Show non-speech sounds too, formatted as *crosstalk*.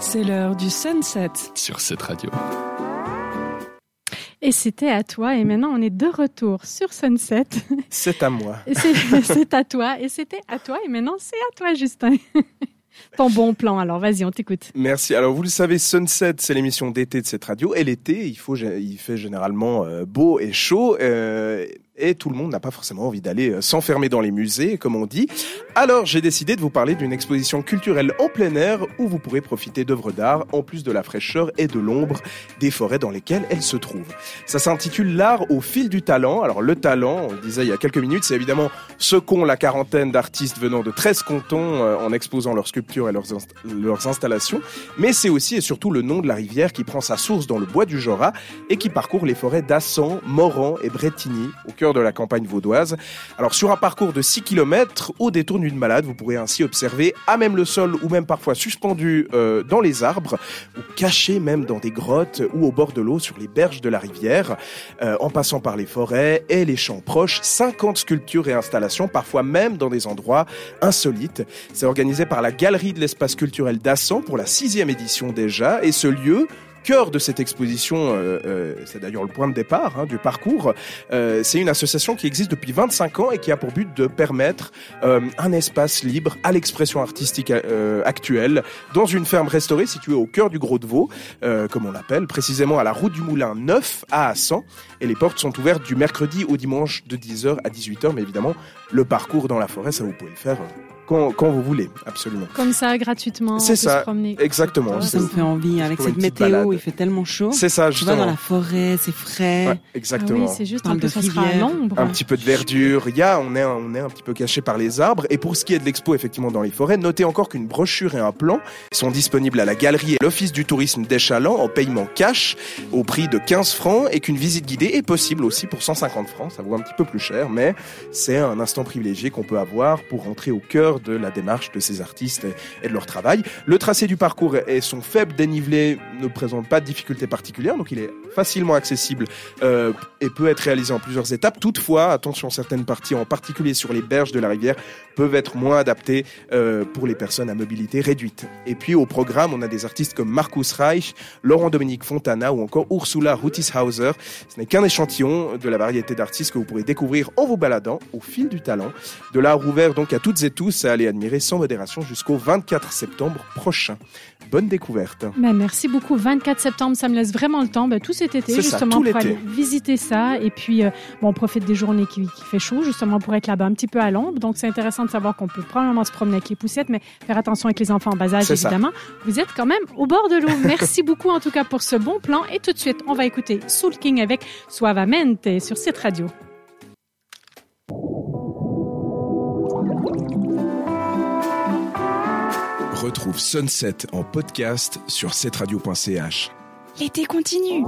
C'est l'heure du sunset. sur cette radio. Et c'était à toi. Et maintenant, on est de retour sur Sunset. C'est à moi. *laughs* C'est à toi. Et c'était à toi. Et maintenant, c'est à toi, Justin. *laughs* Ton bon plan. Alors, vas-y, on t'écoute. Merci. Alors, vous le savez, Sunset, c'est l'émission d'été de cette radio. Et l'été, il, faut, il fait généralement euh, beau et chaud. euh, et tout le monde n'a pas forcément envie d'aller euh, s'enfermer dans les musées, comme on dit. Alors, j'ai décidé de vous parler d'une exposition culturelle en plein air où vous pourrez profiter d'œuvres d'art en plus de la fraîcheur et de l'ombre des forêts dans lesquelles elles se trouvent. Ça s'intitule L'art au fil du talent. Alors, le talent, on le disait il y a quelques minutes, c'est évidemment ce qu'ont la quarantaine d'artistes venant de 13 cantons euh, en exposant leurs sculptures et leurs, leurs installations. Mais c'est aussi et surtout le nom de la rivière qui prend sa source dans le bois du Jura et qui parcourt les forêts d'Assan, Moran et Bretigny, cœur de la campagne vaudoise. Alors sur un parcours de 6 km, au détour d'une balade, vous pourrez ainsi observer à même le sol ou même parfois suspendu euh, dans les arbres ou caché même dans des grottes ou au bord de l'eau sur les berges de la rivière, euh, en passant par les forêts et les champs proches, 50 sculptures et installations, parfois même dans des endroits insolites. C'est organisé par la Galerie de l'espace culturel d'Assan pour la sixième édition déjà, et ce lieu cœur de cette exposition, euh, euh, c'est d'ailleurs le point de départ hein, du parcours, euh, c'est une association qui existe depuis 25 ans et qui a pour but de permettre euh, un espace libre à l'expression artistique euh, actuelle dans une ferme restaurée située au cœur du Gros de Vaud, euh, comme on l'appelle, précisément à la route du Moulin 9 à Assan. Et les portes sont ouvertes du mercredi au dimanche de 10h à 18h, mais évidemment, le parcours dans la forêt, ça vous pouvez le faire quand, quand vous voulez, absolument. Comme ça, gratuitement. C'est ça, se promener. Exactement. C'est- ça me fait envie. Avec cette météo, balade. il fait tellement chaud. C'est ça, Tu vas dans justement. la forêt, c'est frais. Ouais, Ah exactement. oui, c'est juste, plus, de on sera à l'ombre. un petit peu de verdure. Il y a, on est, un- on est un petit peu caché par les arbres. Et pour ce qui est de l'expo, effectivement, dans les forêts, notez encore qu'une brochure et un plan sont disponibles à la galerie et l'office du tourisme d'Échalon en paiement cash au prix de 15 francs et qu'une visite guidée est possible aussi pour 150 francs. Ça vaut un petit peu plus cher, mais c'est un instant privilégié qu'on peut avoir pour rentrer au cœur de la démarche de ces artistes et, de leur travail. Le tracé du parcours et son faible dénivelé ne présente pas de difficultés particulières, donc il est facilement accessible euh, et peut être réalisé en plusieurs étapes. Toutefois, attention, certaines parties, en particulier sur les berges de la rivière, peuvent être moins adaptées euh, pour les personnes à mobilité réduite. Et puis au programme, on a des artistes comme Marcus Reich, Laurent-Dominique Fontana ou encore Ursula Rutishauser. Ce n'est qu'un échantillon de la variété d'artistes que vous pourrez découvrir en vous baladant au fil du talent. De l'art ouvert donc à toutes et tous à aller admirer sans modération jusqu'au 24 septembre prochain. Bonne découverte. Ben, merci beaucoup. 24 septembre, ça me laisse vraiment le temps. Ben, tout cet été, ça, justement, tout pour aller visiter ça. Et puis, euh, bon, on profite des journées qui, qui fait chaud, justement, pour être là-bas un petit peu à l'ombre. Donc, c'est intéressant de savoir qu'on peut probablement se promener avec les poussettes, mais faire attention avec les enfants en bas âge, ça. évidemment. Vous êtes quand même au bord de l'eau. *laughs* Merci beaucoup, en tout cas, pour ce bon plan. Et tout de suite, on va écouter Soul King avec Suavamente sur cette radio. Retrouve Sunset en podcast sur cetteradio.ch. L'été continue.